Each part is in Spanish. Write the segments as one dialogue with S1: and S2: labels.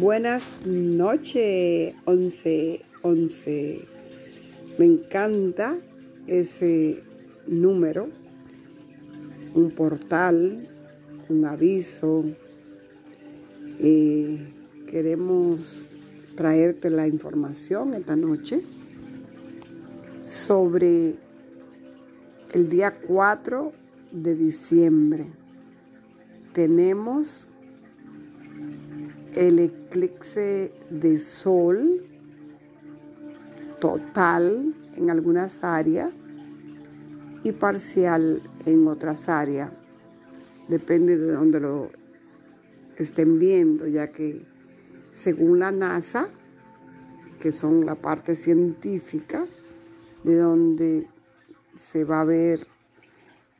S1: Buenas noches, 11, 11. Me encanta ese número, un portal, un aviso. Eh, queremos traerte la información esta noche sobre el día 4 de diciembre. Tenemos el eclipse de sol total en algunas áreas y parcial en otras áreas. Depende de donde lo estén viendo, ya que según la NASA, que son la parte científica, de donde se va a ver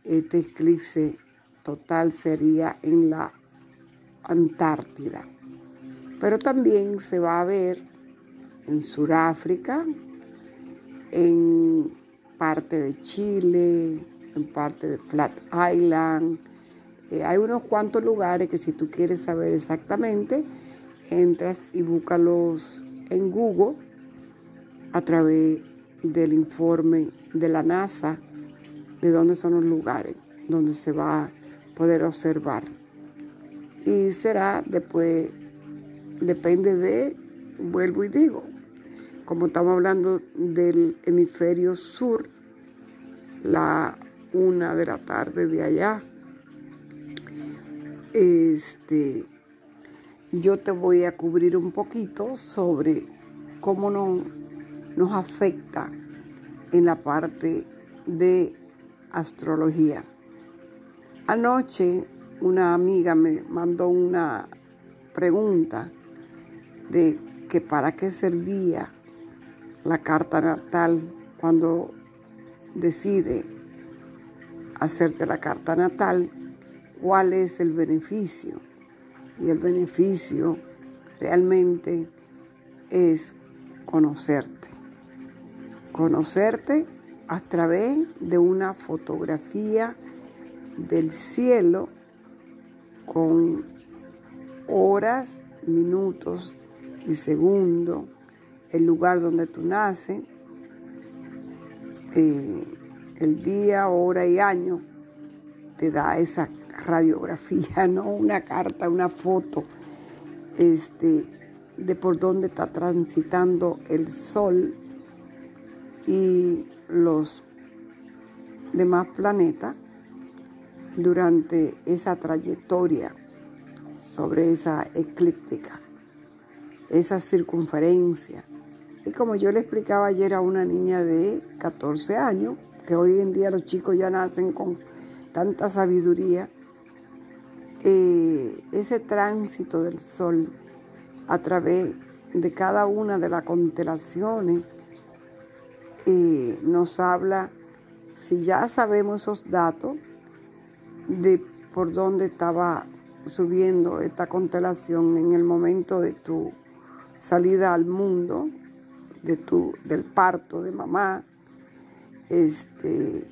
S1: este eclipse total sería en la Antártida pero también se va a ver en Sudáfrica, en parte de Chile, en parte de Flat Island. Eh, hay unos cuantos lugares que si tú quieres saber exactamente, entras y búscalos en Google a través del informe de la NASA de dónde son los lugares donde se va a poder observar. Y será después depende de, vuelvo y digo, como estamos hablando del hemisferio sur, la una de la tarde de allá, este, yo te voy a cubrir un poquito sobre cómo no, nos afecta en la parte de astrología. Anoche una amiga me mandó una pregunta de que para qué servía la carta natal cuando decide hacerte la carta natal, cuál es el beneficio. Y el beneficio realmente es conocerte. Conocerte a través de una fotografía del cielo con horas, minutos y segundo, el lugar donde tú naces, eh, el día, hora y año, te da esa radiografía, ¿no? Una carta, una foto, este, de por dónde está transitando el sol y los demás planetas durante esa trayectoria sobre esa eclíptica esa circunferencia. Y como yo le explicaba ayer a una niña de 14 años, que hoy en día los chicos ya nacen con tanta sabiduría, eh, ese tránsito del sol a través de cada una de las constelaciones eh, nos habla, si ya sabemos esos datos, de por dónde estaba subiendo esta constelación en el momento de tu salida al mundo, de tu, del parto de mamá, este,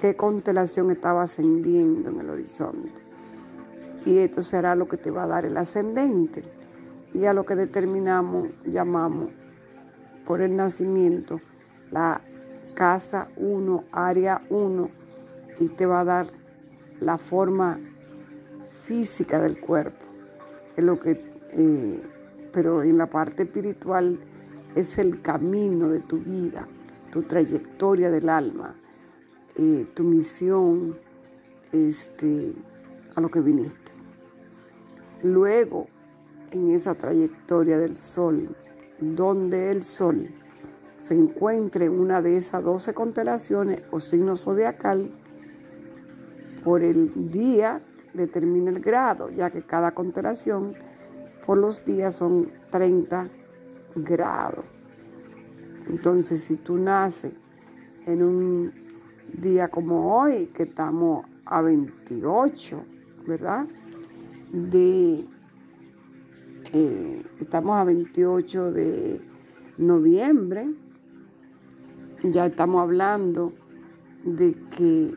S1: qué constelación estaba ascendiendo en el horizonte. Y esto será lo que te va a dar el ascendente. Y a lo que determinamos, llamamos por el nacimiento la casa 1, área 1, y te va a dar la forma física del cuerpo. Es lo que eh, pero en la parte espiritual es el camino de tu vida, tu trayectoria del alma, eh, tu misión, este, a lo que viniste. Luego, en esa trayectoria del sol, donde el sol se encuentre en una de esas doce constelaciones o signos zodiacal, por el día determina el grado, ya que cada constelación por los días son 30 grados. Entonces, si tú naces en un día como hoy, que estamos a 28, ¿verdad? De, eh, estamos a 28 de noviembre, ya estamos hablando de que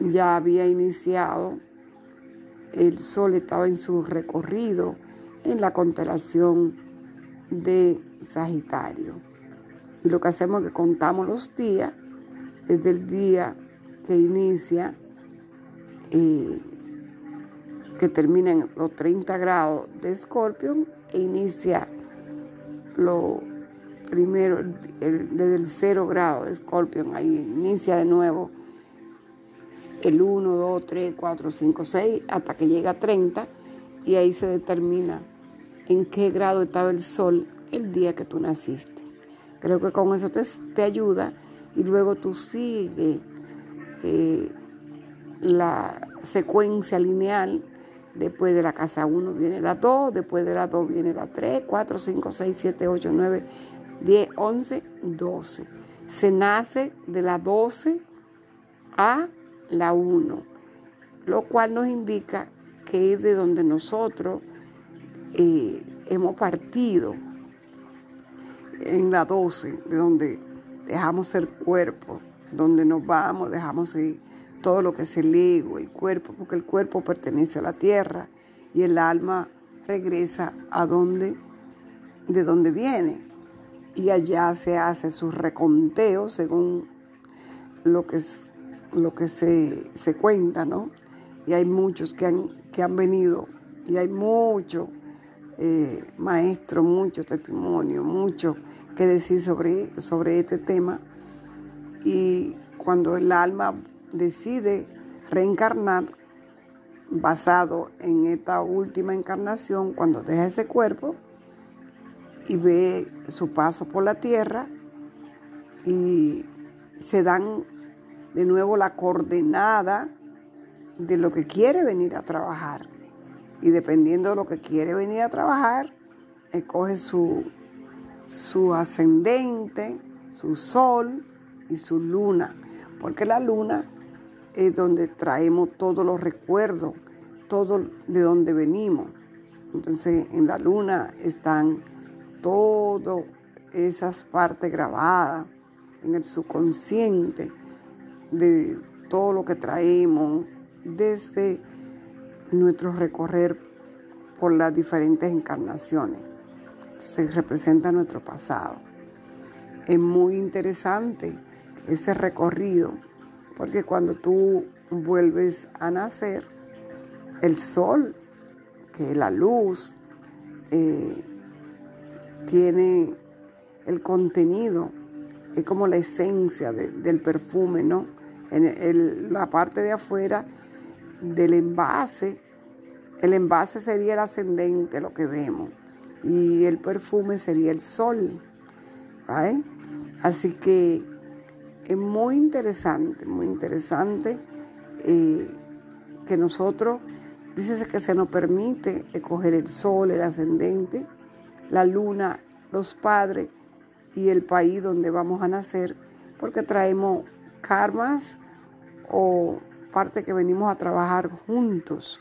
S1: ya había iniciado el sol estaba en su recorrido en la constelación de Sagitario. Y lo que hacemos es que contamos los días desde el día que inicia, eh, que termina los 30 grados de Escorpión e inicia lo primero, desde el 0 grado de Escorpión, ahí inicia de nuevo el 1, 2, 3, 4, 5, 6, hasta que llega a 30 y ahí se determina en qué grado estaba el sol el día que tú naciste. Creo que con eso te, te ayuda y luego tú sigues eh, la secuencia lineal. Después de la casa 1 viene la 2, después de la 2 viene la 3, 4, 5, 6, 7, 8, 9, 10, 11, 12. Se nace de la 12 a la 1, lo cual nos indica que es de donde nosotros eh, hemos partido en la 12, de donde dejamos ser cuerpo, donde nos vamos, dejamos todo lo que es el ego, el cuerpo, porque el cuerpo pertenece a la tierra y el alma regresa a donde, de donde viene. Y allá se hace su reconteo según lo que, lo que se, se cuenta, ¿no? Y hay muchos que han, que han venido y hay muchos eh, maestros, mucho testimonio, mucho que decir sobre, sobre este tema. Y cuando el alma decide reencarnar, basado en esta última encarnación, cuando deja ese cuerpo y ve su paso por la tierra y se dan de nuevo la coordenada de lo que quiere venir a trabajar. Y dependiendo de lo que quiere venir a trabajar, escoge su, su ascendente, su sol y su luna. Porque la luna es donde traemos todos los recuerdos, todo de donde venimos. Entonces en la luna están todas esas partes grabadas en el subconsciente de todo lo que traemos desde nuestro recorrer por las diferentes encarnaciones. Se representa nuestro pasado. Es muy interesante ese recorrido, porque cuando tú vuelves a nacer, el sol, que es la luz, eh, tiene el contenido, es como la esencia del perfume, ¿no? En la parte de afuera del envase, el envase sería el ascendente, lo que vemos, y el perfume sería el sol. Así que es muy interesante, muy interesante eh, que nosotros, dice que se nos permite escoger el sol, el ascendente, la luna, los padres y el país donde vamos a nacer, porque traemos karmas o parte que venimos a trabajar juntos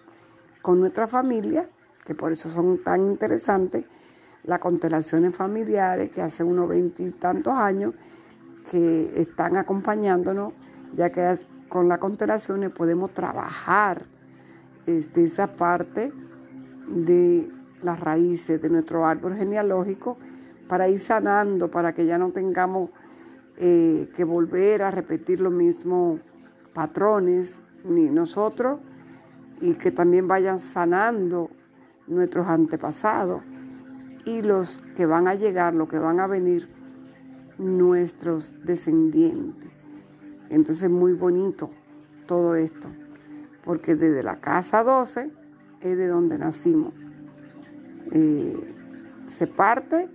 S1: con nuestra familia, que por eso son tan interesantes, las constelaciones familiares que hace unos veintitantos años que están acompañándonos, ya que con las constelaciones podemos trabajar este, esa parte de las raíces de nuestro árbol genealógico para ir sanando, para que ya no tengamos eh, que volver a repetir lo mismo patrones ni nosotros y que también vayan sanando nuestros antepasados y los que van a llegar, los que van a venir, nuestros descendientes. Entonces muy bonito todo esto, porque desde la casa 12 es de donde nacimos. Eh, se parte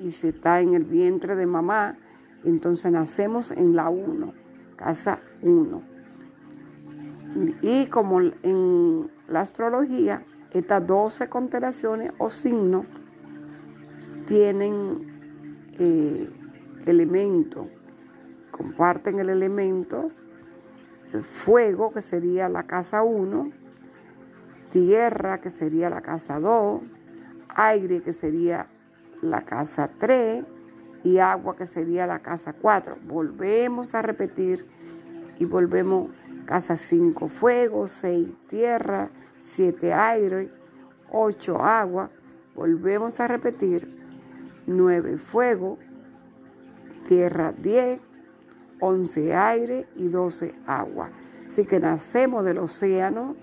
S1: y se está en el vientre de mamá, entonces nacemos en la 1, casa 1. Y como en la astrología, estas 12 constelaciones o signos tienen eh, elementos, comparten el elemento, el fuego, que sería la casa 1, tierra, que sería la casa 2, aire, que sería la casa 3, y agua, que sería la casa 4. Volvemos a repetir y volvemos Casa 5 fuego, 6 tierra, 7 aire, 8 agua, Volvemos a repetir. 9 fuego, tierra 10, 11 aire y 12 agua. Así que nacemos del océano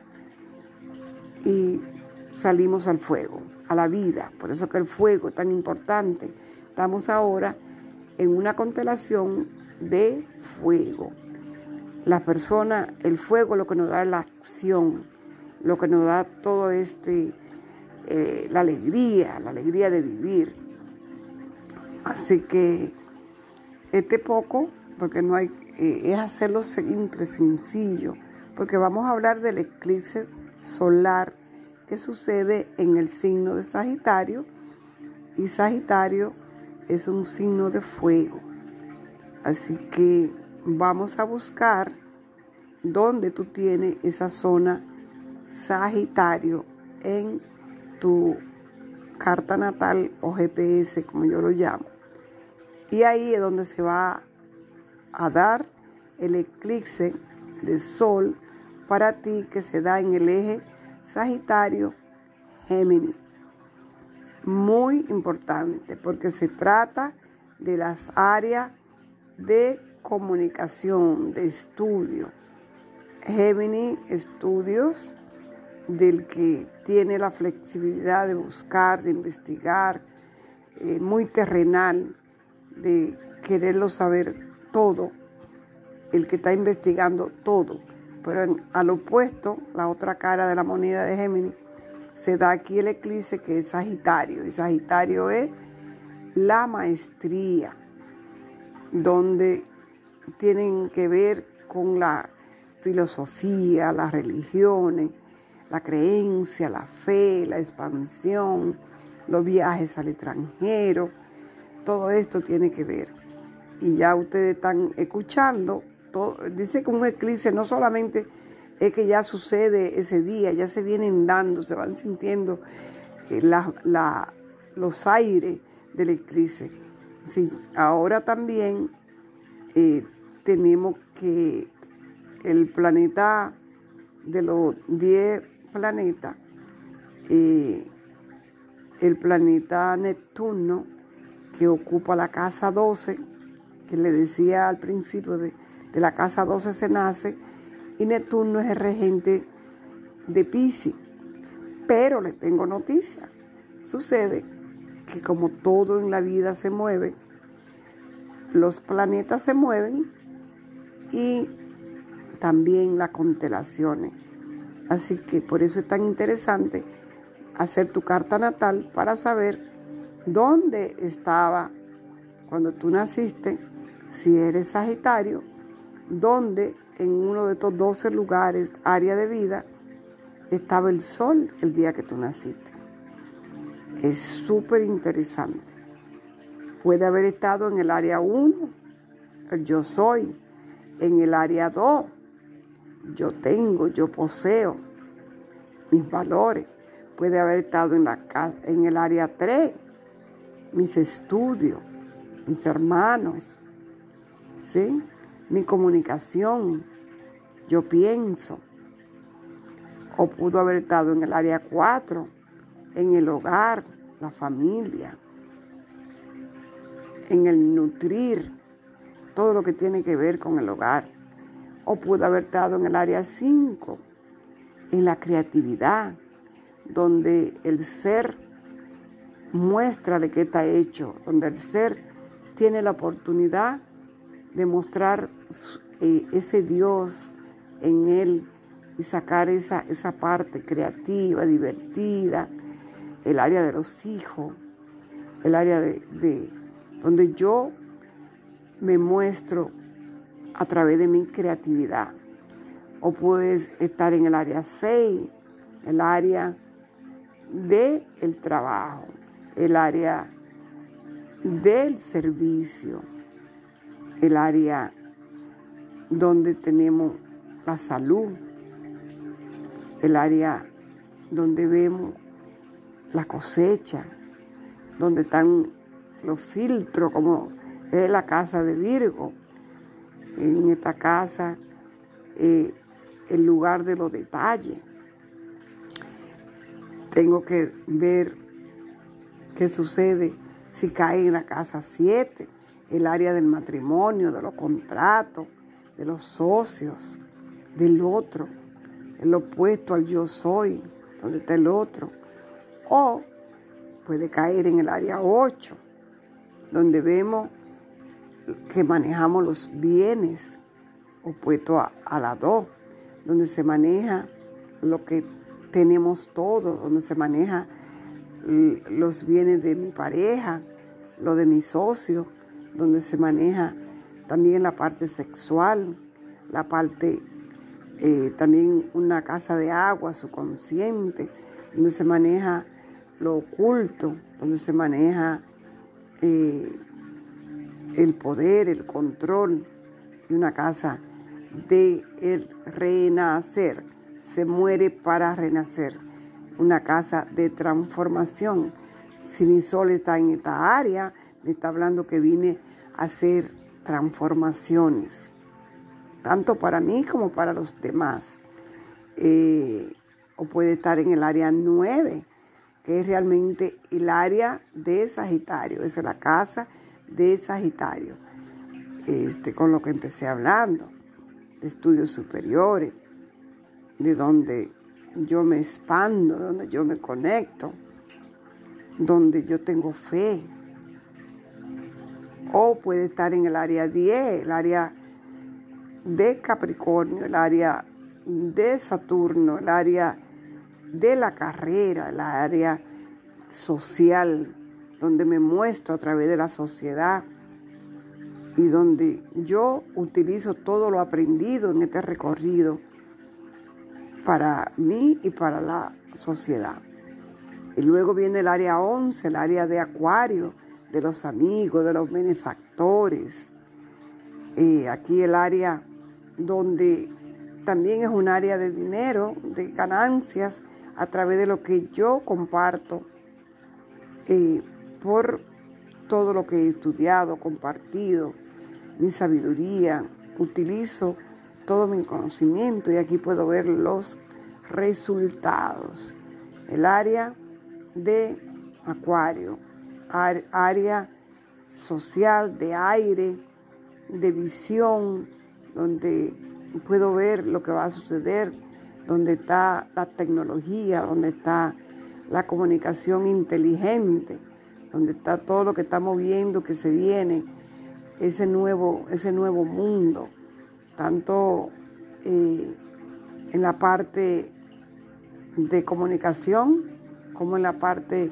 S1: y salimos al fuego, a la vida. Por eso que el fuego es tan importante. Estamos ahora en una constelación de fuego. La persona, el fuego lo que nos da la acción, lo que nos da todo este, eh, la alegría, la alegría de vivir. Así que este poco, porque no hay, eh, es hacerlo simple, sencillo, porque vamos a hablar del eclipse solar que sucede en el signo de Sagitario y Sagitario es un signo de fuego. Así que vamos a buscar dónde tú tienes esa zona Sagitario en tu carta natal o GPS, como yo lo llamo. Y ahí es donde se va a dar el eclipse de sol para ti que se da en el eje Sagitario Géminis. Muy importante porque se trata de las áreas de comunicación, de estudio. Géminis Estudios, del que tiene la flexibilidad de buscar, de investigar, eh, muy terrenal, de quererlo saber todo, el que está investigando todo. Pero al opuesto, la otra cara de la moneda de Géminis, se da aquí el eclipse que es Sagitario. Y Sagitario es la maestría, donde tienen que ver con la filosofía, las religiones, la creencia, la fe, la expansión, los viajes al extranjero, todo esto tiene que ver. Y ya ustedes están escuchando dice que un eclipse no solamente es que ya sucede ese día, ya se vienen dando, se van sintiendo eh, los aires del eclipse. Sí, ahora también eh, tenemos que el planeta de los 10 planetas, eh, el planeta Neptuno, que ocupa la casa 12, que le decía al principio de, de la casa 12 se nace y Neptuno es el regente de Pisces. Pero le tengo noticia. Sucede que como todo en la vida se mueve, los planetas se mueven y también las constelaciones. Así que por eso es tan interesante hacer tu carta natal para saber dónde estaba cuando tú naciste, si eres Sagitario donde en uno de estos 12 lugares, área de vida, estaba el sol el día que tú naciste. Es súper interesante. Puede haber estado en el área 1, el yo soy, en el área 2, yo tengo, yo poseo mis valores. Puede haber estado en, la, en el área 3, mis estudios, mis hermanos, ¿sí? mi comunicación, yo pienso. O pudo haber estado en el área 4, en el hogar, la familia, en el nutrir, todo lo que tiene que ver con el hogar. O pudo haber estado en el área 5, en la creatividad, donde el ser muestra de qué está hecho, donde el ser tiene la oportunidad de mostrar eh, ese Dios en él y sacar esa, esa parte creativa, divertida, el área de los hijos, el área de, donde yo me muestro a través de mi creatividad. O puedes estar en el área 6, el área del el trabajo, el área del servicio, el área donde tenemos la salud, el área donde vemos la cosecha, donde están los filtros, como es la casa de Virgo. En esta casa, eh, el lugar de los detalles. Tengo que ver ¿Qué sucede si cae en la casa 7? El área del matrimonio, de los contratos, de los socios, del otro, el opuesto al yo soy, donde está el otro. O puede caer en el área 8, donde vemos que manejamos los bienes, opuesto a, a la 2, donde se maneja lo que tenemos todo, donde se maneja los bienes de mi pareja, lo de mi socio, donde se maneja también la parte sexual, la parte eh, también una casa de agua, su consciente, donde se maneja lo oculto, donde se maneja eh, el poder, el control, y una casa de el renacer, se muere para renacer, una casa de transformación. Si mi sol está en esta área, me está hablando que vine a hacer transformaciones tanto para mí como para los demás. Eh, o puede estar en el área 9, que es realmente el área de Sagitario, es la casa de Sagitario, este, con lo que empecé hablando, de estudios superiores, de donde yo me expando, donde yo me conecto, donde yo tengo fe. O puede estar en el área 10, el área de Capricornio, el área de Saturno, el área de la carrera, el área social, donde me muestro a través de la sociedad y donde yo utilizo todo lo aprendido en este recorrido para mí y para la sociedad. Y luego viene el área 11, el área de Acuario, de los amigos, de los benefactores. Aquí el área donde también es un área de dinero, de ganancias, a través de lo que yo comparto eh, por todo lo que he estudiado, compartido, mi sabiduría, utilizo todo mi conocimiento y aquí puedo ver los resultados. El área de acuario, área social, de aire, de visión, donde puedo ver lo que va a suceder, donde está la tecnología, donde está la comunicación inteligente, donde está todo lo que estamos viendo que se viene, ese nuevo, ese nuevo mundo, tanto eh, en la parte de comunicación como en la parte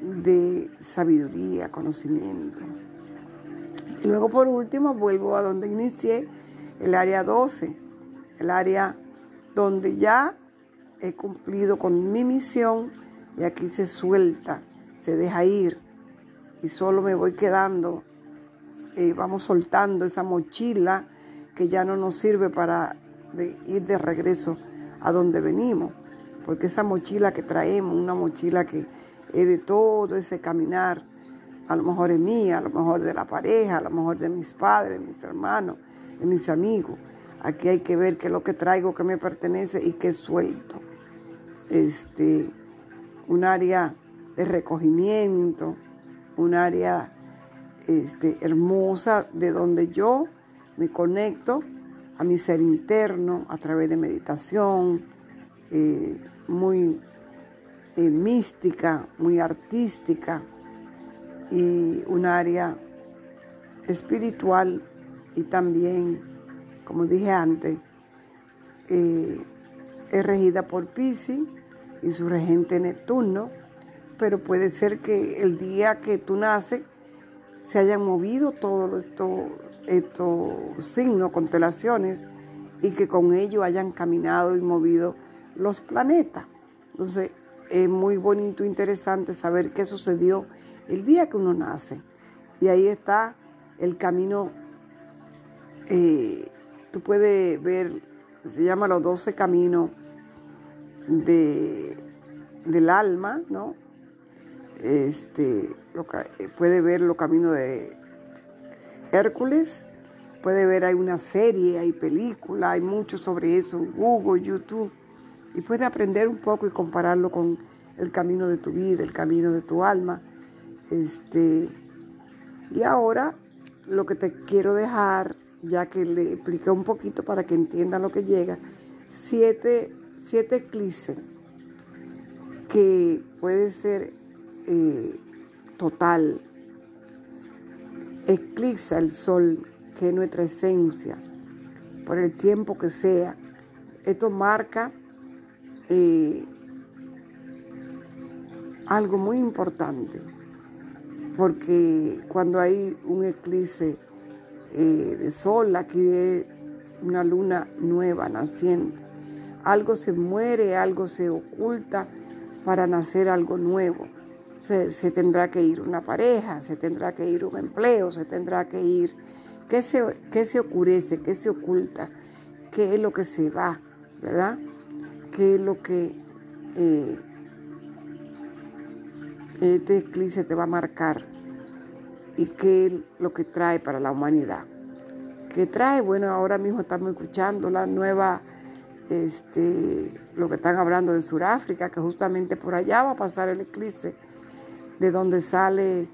S1: de sabiduría, conocimiento. Y luego por último vuelvo a donde inicié, el área 12, el área donde ya he cumplido con mi misión y aquí se suelta, se deja ir y solo me voy quedando, eh, vamos soltando esa mochila que ya no nos sirve para ir de regreso a donde venimos, porque esa mochila que traemos, una mochila que es de todo ese caminar, a lo mejor es mía, a lo mejor de la pareja, a lo mejor de mis padres, mis hermanos, de mis amigos. Aquí hay que ver qué es lo que traigo que me pertenece y qué suelto. Este, un área de recogimiento, un área este, hermosa de donde yo me conecto a mi ser interno a través de meditación, eh, muy eh, mística, muy artística y un área espiritual y también, como dije antes, eh, es regida por Pisces y su regente Neptuno, pero puede ser que el día que tú naces se hayan movido todos estos, estos signos, constelaciones, y que con ello hayan caminado y movido los planetas. Entonces, es muy bonito, interesante saber qué sucedió el día que uno nace. Y ahí está el camino, eh, tú puedes ver, se llama los 12 caminos de, del alma, ¿no? Este, puede ver los caminos de Hércules, puede ver, hay una serie, hay película, hay mucho sobre eso, Google, YouTube, y puede aprender un poco y compararlo con el camino de tu vida, el camino de tu alma. Este, y ahora lo que te quiero dejar, ya que le expliqué un poquito para que entiendan lo que llega, siete, siete que puede ser eh, total. Eclipsa el sol, que es nuestra esencia, por el tiempo que sea. Esto marca eh, algo muy importante, porque cuando hay un eclipse eh, de sol, aquí es una luna nueva naciente, algo se muere, algo se oculta para nacer algo nuevo. Se, tendrá que ir una pareja, se tendrá que ir un empleo, se tendrá que ir... ¿Qué se, qué se? ¿Qué se oculta? ¿Qué es lo que se va? ¿Verdad? ¿Qué es lo que eh, este eclipse te va a marcar? ¿Y qué es lo que trae para la humanidad? ¿Qué trae? Bueno, ahora mismo estamos escuchando la nueva este, lo que están hablando de Sudáfrica, que justamente por allá va a pasar el eclipse, de donde sale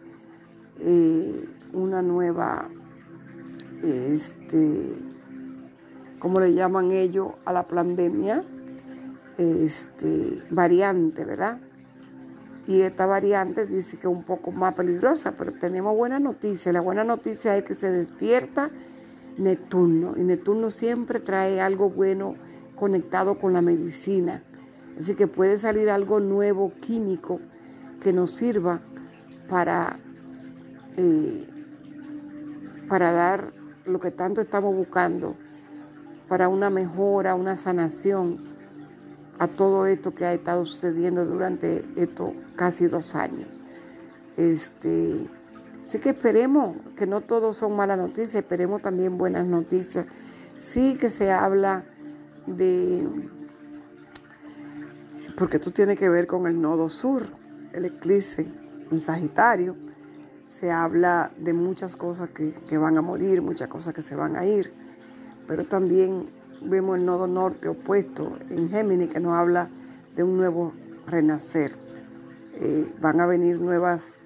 S1: eh, una nueva, este, ¿cómo le llaman ellos a la pandemia? Este, variante, ¿verdad? Y esta variante dice que es un poco más peligrosa, pero tenemos buena noticia. La buena noticia es que se despierta Neptuno, y Neptuno siempre trae algo bueno conectado con la medicina. Así que puede salir algo nuevo, químico, que nos sirva para, eh, para dar lo que tanto estamos buscando, para una mejora, una sanación a todo esto que ha estado sucediendo durante estos casi dos años. Este, así que esperemos que no todos son malas noticias, esperemos también buenas noticias. Sí que se habla de, porque esto tiene que ver con el nodo sur, el eclipse en Sagitario. Se habla de muchas cosas que, que van a morir, muchas cosas que se van a ir, pero también vemos el nodo norte opuesto en Géminis que nos habla de un nuevo renacer. Eh, van a venir nuevas,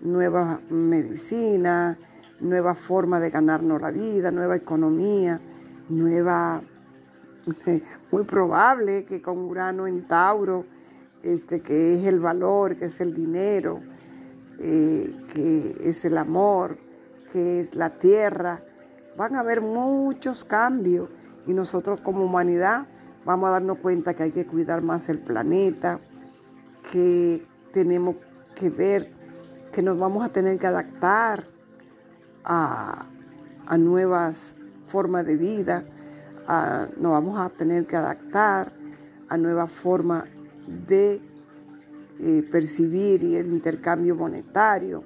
S1: nuevas medicinas, nuevas formas de ganarnos la vida, nueva economía, nueva muy probable que con Urano en Tauro, este, que es el valor, que es el dinero, eh, que es el amor, que es la tierra, van a haber muchos cambios y nosotros como humanidad vamos a darnos cuenta que hay que cuidar más el planeta, que tenemos que ver que nos vamos a tener que adaptar a, a nuevas formas de vida nos vamos a tener que adaptar a nuevas formas de eh, percibir y el intercambio monetario.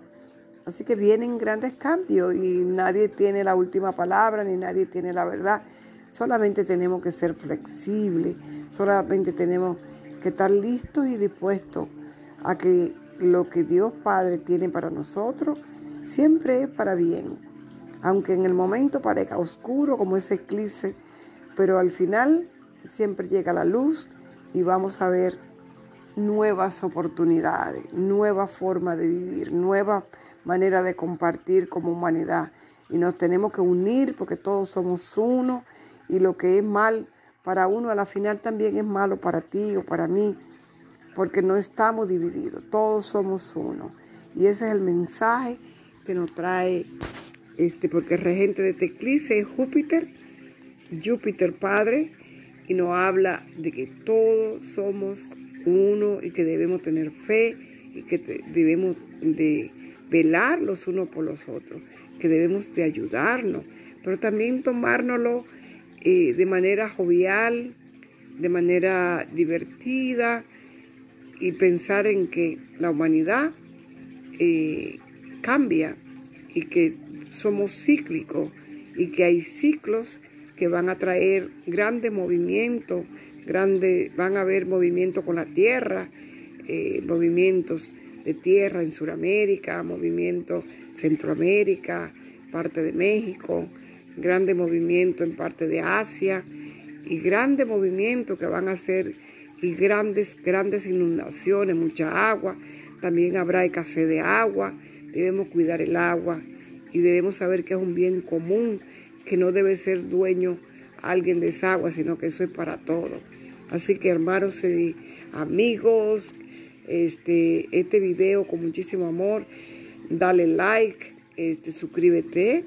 S1: Así que vienen grandes cambios y nadie tiene la última palabra ni nadie tiene la verdad. Solamente tenemos que ser flexibles, solamente tenemos que estar listos y dispuestos a que lo que Dios Padre tiene para nosotros siempre es para bien. Aunque en el momento parezca oscuro como ese eclipse pero al final siempre llega la luz y vamos a ver nuevas oportunidades, nueva forma de vivir, nueva manera de compartir como humanidad. Y nos tenemos que unir porque todos somos uno y lo que es mal para uno a la final también es malo para ti o para mí, porque no estamos divididos, todos somos uno. Y ese es el mensaje que nos trae, este, porque el regente de Teclice es Júpiter Júpiter Padre y nos habla de que todos somos uno y que debemos tener fe y que debemos de velar los unos por los otros, que debemos de ayudarnos, pero también tomárnoslo eh, de manera jovial, de manera divertida y pensar en que la humanidad eh, cambia y que somos cíclicos y que hay ciclos que van a traer grandes movimientos, grande, van a haber movimientos con la tierra, eh, movimientos de tierra en Sudamérica, movimientos Centroamérica, parte de México, grandes movimientos en parte de Asia y grandes movimientos que van a hacer y grandes, grandes inundaciones, mucha agua. También habrá escasez de agua. Debemos cuidar el agua y debemos saber que es un bien común, que no debe ser dueño alguien de esa agua, sino que eso es para todos. Así que hermanos y amigos, este, este video con muchísimo amor, dale like, este, suscríbete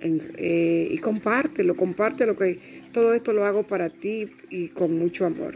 S1: eh, y compártelo, compártelo que todo esto lo hago para ti y con mucho amor.